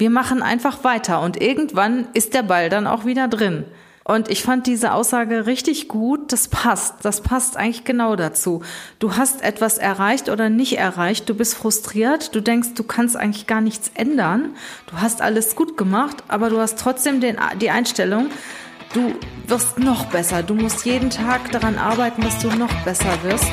Wir machen einfach weiter und irgendwann ist der Ball dann auch wieder drin. Und ich fand diese Aussage richtig gut. Das passt. Das passt eigentlich genau dazu. Du hast etwas erreicht oder nicht erreicht. Du bist frustriert. Du denkst, du kannst eigentlich gar nichts ändern. Du hast alles gut gemacht, aber du hast trotzdem den, die Einstellung, du wirst noch besser. Du musst jeden Tag daran arbeiten, dass du noch besser wirst.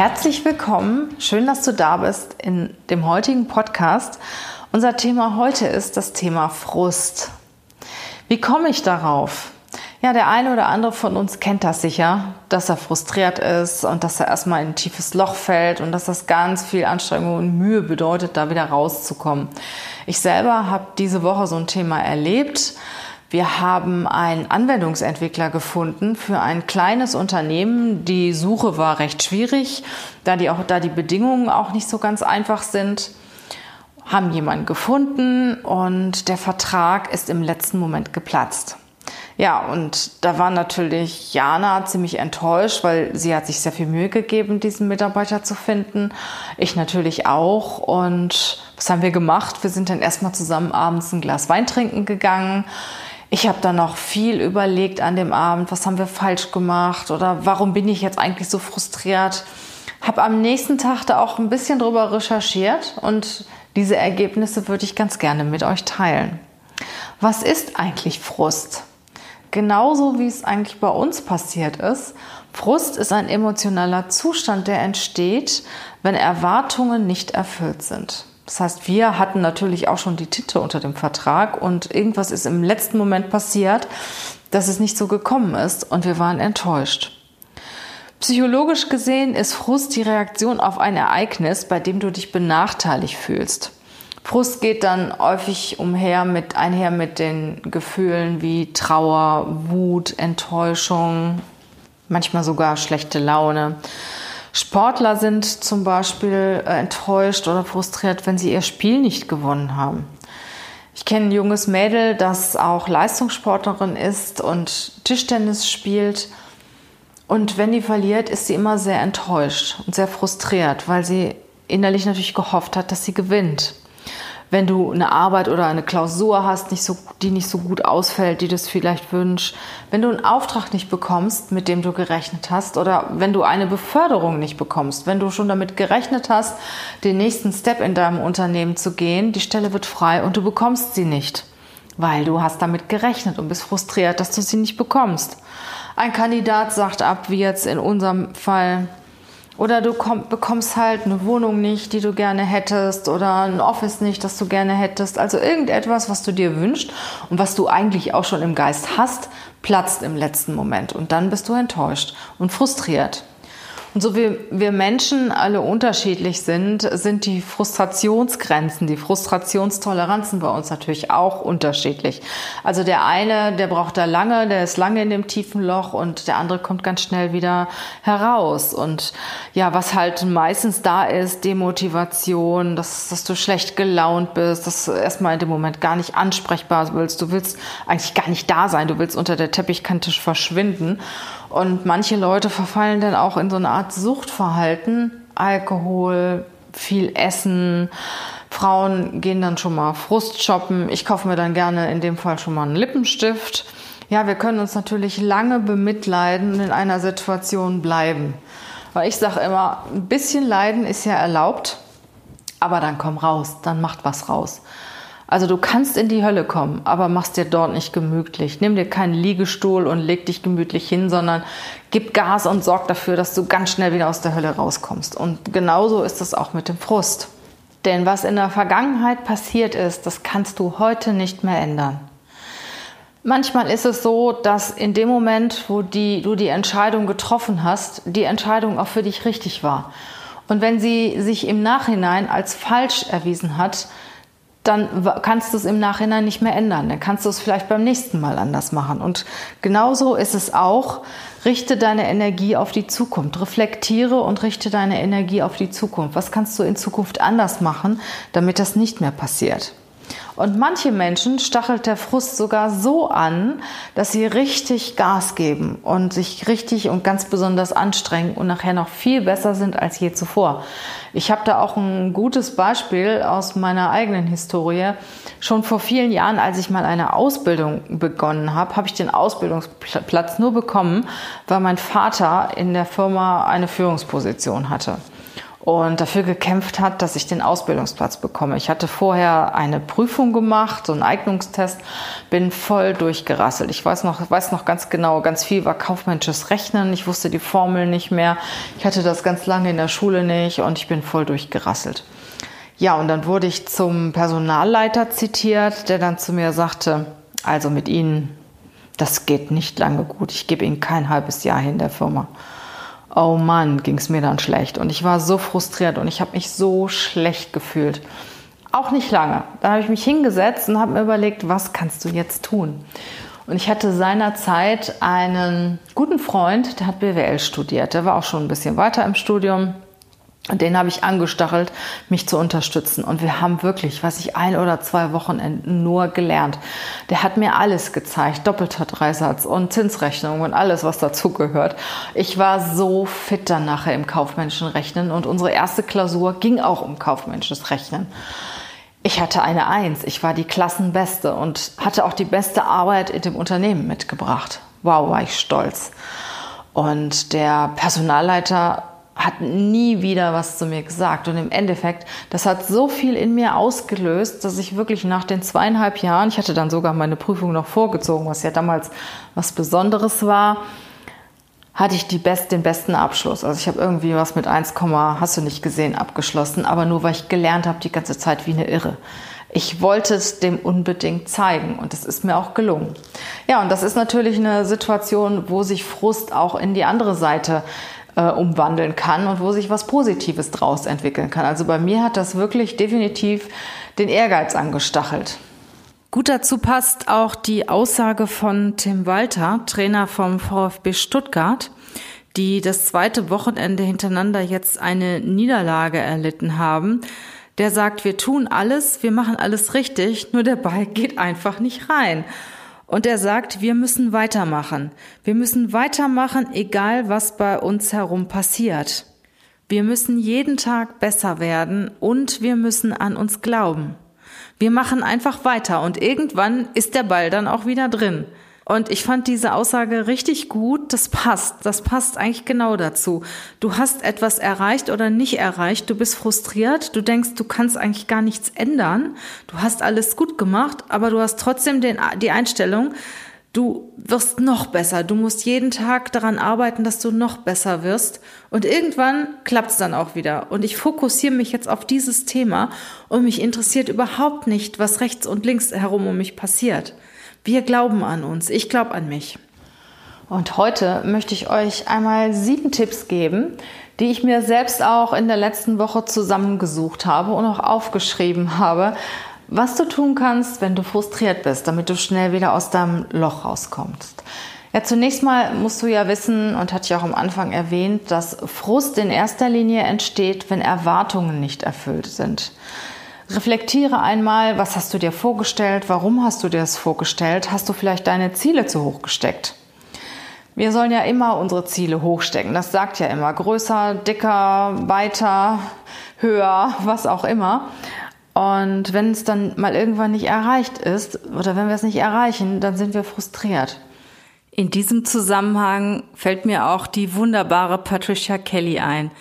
Herzlich willkommen. Schön, dass du da bist in dem heutigen Podcast. Unser Thema heute ist das Thema Frust. Wie komme ich darauf? Ja, der eine oder andere von uns kennt das sicher, dass er frustriert ist und dass er erstmal in ein tiefes Loch fällt und dass das ganz viel Anstrengung und Mühe bedeutet, da wieder rauszukommen. Ich selber habe diese Woche so ein Thema erlebt wir haben einen Anwendungsentwickler gefunden für ein kleines Unternehmen. Die Suche war recht schwierig, da die, auch, da die Bedingungen auch nicht so ganz einfach sind. Haben jemanden gefunden und der Vertrag ist im letzten Moment geplatzt. Ja, und da war natürlich Jana ziemlich enttäuscht, weil sie hat sich sehr viel Mühe gegeben, diesen Mitarbeiter zu finden. Ich natürlich auch. Und was haben wir gemacht? Wir sind dann erstmal zusammen abends ein Glas Wein trinken gegangen. Ich habe dann noch viel überlegt an dem Abend, was haben wir falsch gemacht oder warum bin ich jetzt eigentlich so frustriert. Habe am nächsten Tag da auch ein bisschen drüber recherchiert und diese Ergebnisse würde ich ganz gerne mit euch teilen. Was ist eigentlich Frust? Genauso wie es eigentlich bei uns passiert ist. Frust ist ein emotionaler Zustand, der entsteht, wenn Erwartungen nicht erfüllt sind. Das heißt, wir hatten natürlich auch schon die Tinte unter dem Vertrag und irgendwas ist im letzten Moment passiert, dass es nicht so gekommen ist und wir waren enttäuscht. Psychologisch gesehen ist Frust die Reaktion auf ein Ereignis, bei dem du dich benachteiligt fühlst. Frust geht dann häufig umher mit, einher mit den Gefühlen wie Trauer, Wut, Enttäuschung, manchmal sogar schlechte Laune. Sportler sind zum Beispiel äh, enttäuscht oder frustriert, wenn sie ihr Spiel nicht gewonnen haben. Ich kenne ein junges Mädel, das auch Leistungssportlerin ist und Tischtennis spielt. Und wenn die verliert, ist sie immer sehr enttäuscht und sehr frustriert, weil sie innerlich natürlich gehofft hat, dass sie gewinnt wenn du eine Arbeit oder eine Klausur hast, nicht so, die nicht so gut ausfällt, die du es vielleicht wünschst, wenn du einen Auftrag nicht bekommst, mit dem du gerechnet hast, oder wenn du eine Beförderung nicht bekommst, wenn du schon damit gerechnet hast, den nächsten Step in deinem Unternehmen zu gehen, die Stelle wird frei und du bekommst sie nicht, weil du hast damit gerechnet und bist frustriert, dass du sie nicht bekommst. Ein Kandidat sagt ab, wie jetzt in unserem Fall, oder du komm, bekommst halt eine Wohnung nicht, die du gerne hättest, oder ein Office nicht, das du gerne hättest. Also irgendetwas, was du dir wünschst und was du eigentlich auch schon im Geist hast, platzt im letzten Moment. Und dann bist du enttäuscht und frustriert. Und so wie wir Menschen alle unterschiedlich sind, sind die Frustrationsgrenzen, die Frustrationstoleranzen bei uns natürlich auch unterschiedlich. Also der eine, der braucht da lange, der ist lange in dem tiefen Loch und der andere kommt ganz schnell wieder heraus. Und ja, was halt meistens da ist, Demotivation, dass, dass du schlecht gelaunt bist, dass du erstmal in dem Moment gar nicht ansprechbar willst. Du willst eigentlich gar nicht da sein, du willst unter der Teppichkante verschwinden. Und manche Leute verfallen dann auch in so eine Art Suchtverhalten. Alkohol, viel Essen. Frauen gehen dann schon mal Frust shoppen. Ich kaufe mir dann gerne in dem Fall schon mal einen Lippenstift. Ja, wir können uns natürlich lange bemitleiden und in einer Situation bleiben. Weil ich sage immer, ein bisschen Leiden ist ja erlaubt, aber dann komm raus, dann macht was raus. Also du kannst in die Hölle kommen, aber machst dir dort nicht gemütlich. Nimm dir keinen Liegestuhl und leg dich gemütlich hin, sondern gib Gas und sorg dafür, dass du ganz schnell wieder aus der Hölle rauskommst. Und genauso ist es auch mit dem Frust. Denn was in der Vergangenheit passiert ist, das kannst du heute nicht mehr ändern. Manchmal ist es so, dass in dem Moment, wo die, du die Entscheidung getroffen hast, die Entscheidung auch für dich richtig war. Und wenn sie sich im Nachhinein als falsch erwiesen hat, dann kannst du es im Nachhinein nicht mehr ändern. Dann kannst du es vielleicht beim nächsten Mal anders machen. Und genauso ist es auch. Richte deine Energie auf die Zukunft. Reflektiere und richte deine Energie auf die Zukunft. Was kannst du in Zukunft anders machen, damit das nicht mehr passiert? Und manche Menschen stachelt der Frust sogar so an, dass sie richtig Gas geben und sich richtig und ganz besonders anstrengen und nachher noch viel besser sind als je zuvor. Ich habe da auch ein gutes Beispiel aus meiner eigenen Historie. Schon vor vielen Jahren, als ich mal eine Ausbildung begonnen habe, habe ich den Ausbildungsplatz nur bekommen, weil mein Vater in der Firma eine Führungsposition hatte und dafür gekämpft hat, dass ich den Ausbildungsplatz bekomme. Ich hatte vorher eine Prüfung gemacht, so einen Eignungstest, bin voll durchgerasselt. Ich weiß noch, weiß noch ganz genau, ganz viel war kaufmännisches Rechnen. Ich wusste die Formeln nicht mehr. Ich hatte das ganz lange in der Schule nicht und ich bin voll durchgerasselt. Ja, und dann wurde ich zum Personalleiter zitiert, der dann zu mir sagte, also mit Ihnen, das geht nicht lange gut. Ich gebe Ihnen kein halbes Jahr hin der Firma oh Mann, ging es mir dann schlecht. Und ich war so frustriert und ich habe mich so schlecht gefühlt. Auch nicht lange. Dann habe ich mich hingesetzt und habe mir überlegt, was kannst du jetzt tun? Und ich hatte seinerzeit einen guten Freund, der hat BWL studiert. Der war auch schon ein bisschen weiter im Studium. Und den habe ich angestachelt, mich zu unterstützen. Und wir haben wirklich, was ich ein oder zwei Wochenenden nur gelernt. Der hat mir alles gezeigt, doppelter Dreisatz und Zinsrechnung und alles, was dazugehört. Ich war so fit dann nachher im kaufmännischen Rechnen und unsere erste Klausur ging auch um kaufmännisches Rechnen. Ich hatte eine Eins, ich war die Klassenbeste und hatte auch die beste Arbeit in dem Unternehmen mitgebracht. Wow, war ich stolz. Und der Personalleiter hat nie wieder was zu mir gesagt. Und im Endeffekt, das hat so viel in mir ausgelöst, dass ich wirklich nach den zweieinhalb Jahren, ich hatte dann sogar meine Prüfung noch vorgezogen, was ja damals was Besonderes war, hatte ich best, den besten Abschluss. Also ich habe irgendwie was mit 1, hast du nicht gesehen, abgeschlossen, aber nur weil ich gelernt habe die ganze Zeit wie eine Irre. Ich wollte es dem unbedingt zeigen und es ist mir auch gelungen. Ja, und das ist natürlich eine Situation, wo sich Frust auch in die andere Seite äh, umwandeln kann und wo sich was Positives draus entwickeln kann. Also bei mir hat das wirklich definitiv den Ehrgeiz angestachelt. Gut dazu passt auch die Aussage von Tim Walter, Trainer vom VfB Stuttgart, die das zweite Wochenende hintereinander jetzt eine Niederlage erlitten haben. Der sagt, wir tun alles, wir machen alles richtig, nur der Ball geht einfach nicht rein. Und er sagt, wir müssen weitermachen. Wir müssen weitermachen, egal was bei uns herum passiert. Wir müssen jeden Tag besser werden und wir müssen an uns glauben. Wir machen einfach weiter und irgendwann ist der Ball dann auch wieder drin. Und ich fand diese Aussage richtig gut. Das passt. Das passt eigentlich genau dazu. Du hast etwas erreicht oder nicht erreicht. Du bist frustriert. Du denkst, du kannst eigentlich gar nichts ändern. Du hast alles gut gemacht, aber du hast trotzdem den, die Einstellung, du wirst noch besser. Du musst jeden Tag daran arbeiten, dass du noch besser wirst. Und irgendwann klappt es dann auch wieder. Und ich fokussiere mich jetzt auf dieses Thema und mich interessiert überhaupt nicht, was rechts und links herum um mich passiert. Wir glauben an uns. Ich glaube an mich. Und heute möchte ich euch einmal sieben Tipps geben, die ich mir selbst auch in der letzten Woche zusammengesucht habe und auch aufgeschrieben habe, was du tun kannst, wenn du frustriert bist, damit du schnell wieder aus deinem Loch rauskommst. Ja, zunächst mal musst du ja wissen, und hatte ich auch am Anfang erwähnt, dass Frust in erster Linie entsteht, wenn Erwartungen nicht erfüllt sind. Reflektiere einmal, was hast du dir vorgestellt, warum hast du dir das vorgestellt, hast du vielleicht deine Ziele zu hoch gesteckt? Wir sollen ja immer unsere Ziele hochstecken. Das sagt ja immer größer, dicker, weiter, höher, was auch immer. Und wenn es dann mal irgendwann nicht erreicht ist oder wenn wir es nicht erreichen, dann sind wir frustriert. In diesem Zusammenhang fällt mir auch die wunderbare Patricia Kelly ein.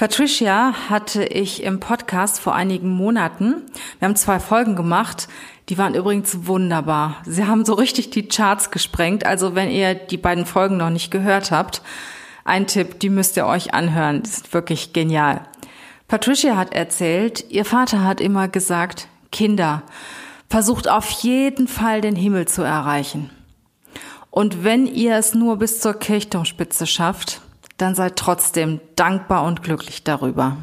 Patricia hatte ich im Podcast vor einigen Monaten. Wir haben zwei Folgen gemacht. Die waren übrigens wunderbar. Sie haben so richtig die Charts gesprengt. Also wenn ihr die beiden Folgen noch nicht gehört habt, ein Tipp, die müsst ihr euch anhören. Die sind wirklich genial. Patricia hat erzählt, ihr Vater hat immer gesagt, Kinder, versucht auf jeden Fall den Himmel zu erreichen. Und wenn ihr es nur bis zur Kirchturmspitze schafft, dann seid trotzdem dankbar und glücklich darüber.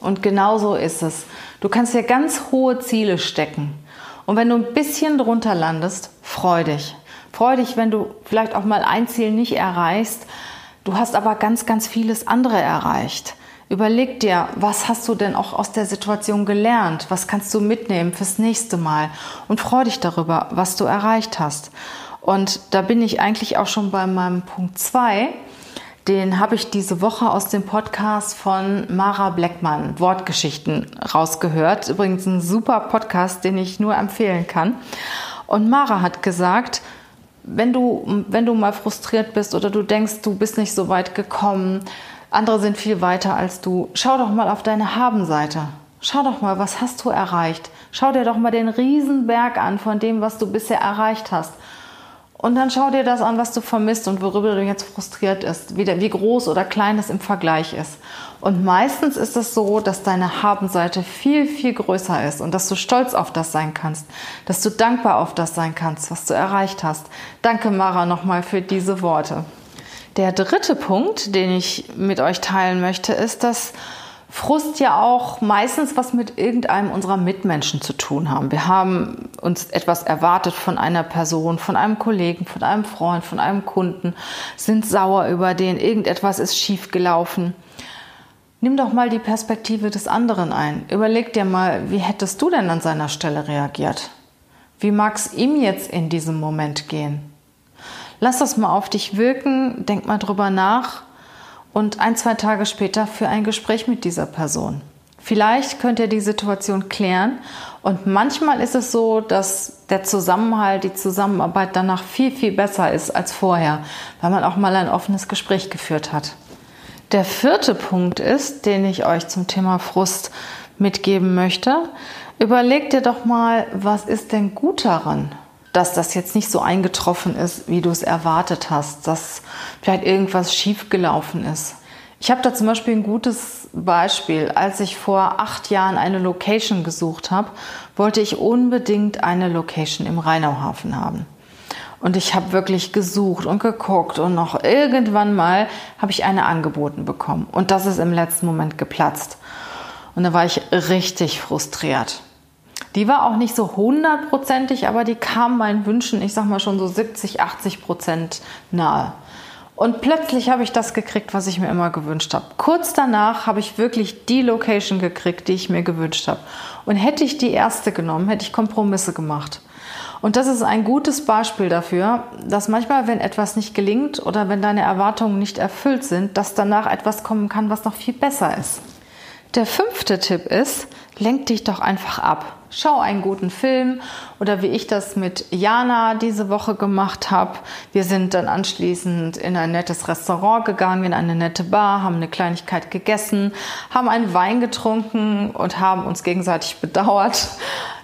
Und genau so ist es. Du kannst dir ganz hohe Ziele stecken. Und wenn du ein bisschen drunter landest, freu dich. Freu dich, wenn du vielleicht auch mal ein Ziel nicht erreichst. Du hast aber ganz, ganz vieles andere erreicht. Überleg dir, was hast du denn auch aus der Situation gelernt? Was kannst du mitnehmen fürs nächste Mal? Und freu dich darüber, was du erreicht hast. Und da bin ich eigentlich auch schon bei meinem Punkt 2. Den habe ich diese Woche aus dem Podcast von Mara Bleckmann, Wortgeschichten, rausgehört. Übrigens ein super Podcast, den ich nur empfehlen kann. Und Mara hat gesagt, wenn du, wenn du mal frustriert bist oder du denkst, du bist nicht so weit gekommen, andere sind viel weiter als du, schau doch mal auf deine Habenseite. Schau doch mal, was hast du erreicht? Schau dir doch mal den Riesenberg an von dem, was du bisher erreicht hast. Und dann schau dir das an, was du vermisst und worüber du jetzt frustriert ist, wie, wie groß oder klein es im Vergleich ist. Und meistens ist es so, dass deine Habenseite viel, viel größer ist und dass du stolz auf das sein kannst, dass du dankbar auf das sein kannst, was du erreicht hast. Danke, Mara, nochmal für diese Worte. Der dritte Punkt, den ich mit euch teilen möchte, ist, dass Frust ja auch meistens was mit irgendeinem unserer Mitmenschen zu tun haben. Wir haben uns etwas erwartet von einer Person, von einem Kollegen, von einem Freund, von einem Kunden, sind sauer über den, irgendetwas ist schief gelaufen. Nimm doch mal die Perspektive des anderen ein. Überleg dir mal, wie hättest du denn an seiner Stelle reagiert? Wie mag es ihm jetzt in diesem Moment gehen? Lass das mal auf dich wirken, denk mal drüber nach und ein, zwei Tage später für ein Gespräch mit dieser Person. Vielleicht könnt ihr die Situation klären und manchmal ist es so, dass der Zusammenhalt, die Zusammenarbeit danach viel, viel besser ist als vorher, weil man auch mal ein offenes Gespräch geführt hat. Der vierte Punkt ist, den ich euch zum Thema Frust mitgeben möchte. Überlegt dir doch mal, was ist denn gut daran? Dass das jetzt nicht so eingetroffen ist, wie du es erwartet hast, dass vielleicht irgendwas schiefgelaufen ist. Ich habe da zum Beispiel ein gutes Beispiel. Als ich vor acht Jahren eine Location gesucht habe, wollte ich unbedingt eine Location im Rheinauhafen haben. Und ich habe wirklich gesucht und geguckt und noch irgendwann mal habe ich eine angeboten bekommen. Und das ist im letzten Moment geplatzt. Und da war ich richtig frustriert. Die war auch nicht so hundertprozentig, aber die kam meinen Wünschen, ich sag mal schon so 70, 80 Prozent nahe. Und plötzlich habe ich das gekriegt, was ich mir immer gewünscht habe. Kurz danach habe ich wirklich die Location gekriegt, die ich mir gewünscht habe. Und hätte ich die erste genommen, hätte ich Kompromisse gemacht. Und das ist ein gutes Beispiel dafür, dass manchmal, wenn etwas nicht gelingt oder wenn deine Erwartungen nicht erfüllt sind, dass danach etwas kommen kann, was noch viel besser ist. Der fünfte Tipp ist, lenk dich doch einfach ab. Schau einen guten Film oder wie ich das mit Jana diese Woche gemacht habe. Wir sind dann anschließend in ein nettes Restaurant gegangen, in eine nette Bar, haben eine Kleinigkeit gegessen, haben einen Wein getrunken und haben uns gegenseitig bedauert.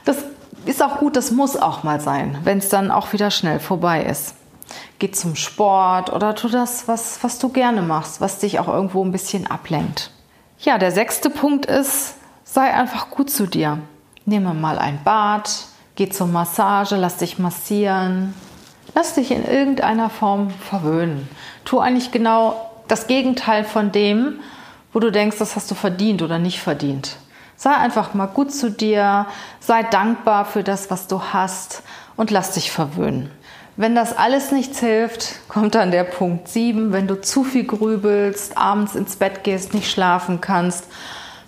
Das ist auch gut, das muss auch mal sein, wenn es dann auch wieder schnell vorbei ist. Geh zum Sport oder tu das, was, was du gerne machst, was dich auch irgendwo ein bisschen ablenkt. Ja, der sechste Punkt ist, sei einfach gut zu dir. Nehme mal ein Bad, geh zur Massage, lass dich massieren. Lass dich in irgendeiner Form verwöhnen. Tu eigentlich genau das Gegenteil von dem, wo du denkst, das hast du verdient oder nicht verdient. Sei einfach mal gut zu dir, sei dankbar für das, was du hast und lass dich verwöhnen. Wenn das alles nichts hilft, kommt dann der Punkt 7, wenn du zu viel grübelst, abends ins Bett gehst, nicht schlafen kannst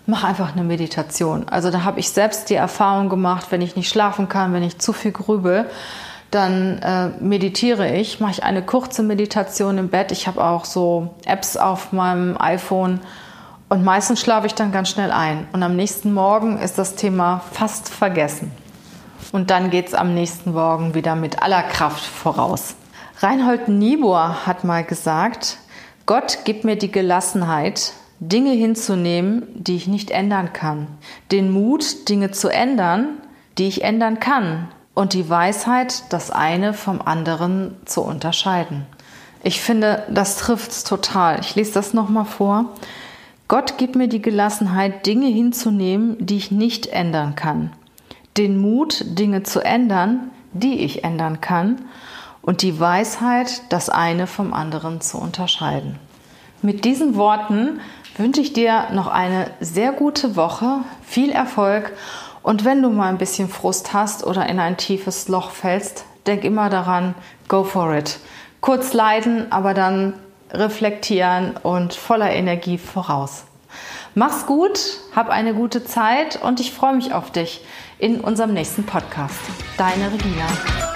mach einfach eine Meditation. Also da habe ich selbst die Erfahrung gemacht, wenn ich nicht schlafen kann, wenn ich zu viel grübel, dann äh, meditiere ich, mache ich eine kurze Meditation im Bett. Ich habe auch so Apps auf meinem iPhone und meistens schlafe ich dann ganz schnell ein. Und am nächsten Morgen ist das Thema fast vergessen. Und dann geht es am nächsten Morgen wieder mit aller Kraft voraus. Reinhold Niebuhr hat mal gesagt, Gott gibt mir die Gelassenheit, Dinge hinzunehmen, die ich nicht ändern kann. Den Mut, Dinge zu ändern, die ich ändern kann. Und die Weisheit, das eine vom anderen zu unterscheiden. Ich finde, das trifft es total. Ich lese das nochmal vor. Gott gibt mir die Gelassenheit, Dinge hinzunehmen, die ich nicht ändern kann. Den Mut, Dinge zu ändern, die ich ändern kann. und die Weisheit, das eine vom anderen zu unterscheiden. Mit diesen Worten wünsche ich dir noch eine sehr gute Woche, viel Erfolg und wenn du mal ein bisschen Frust hast oder in ein tiefes Loch fällst, denk immer daran, go for it. Kurz leiden, aber dann reflektieren und voller Energie voraus. Mach's gut, hab eine gute Zeit und ich freue mich auf dich in unserem nächsten Podcast. Deine Regina.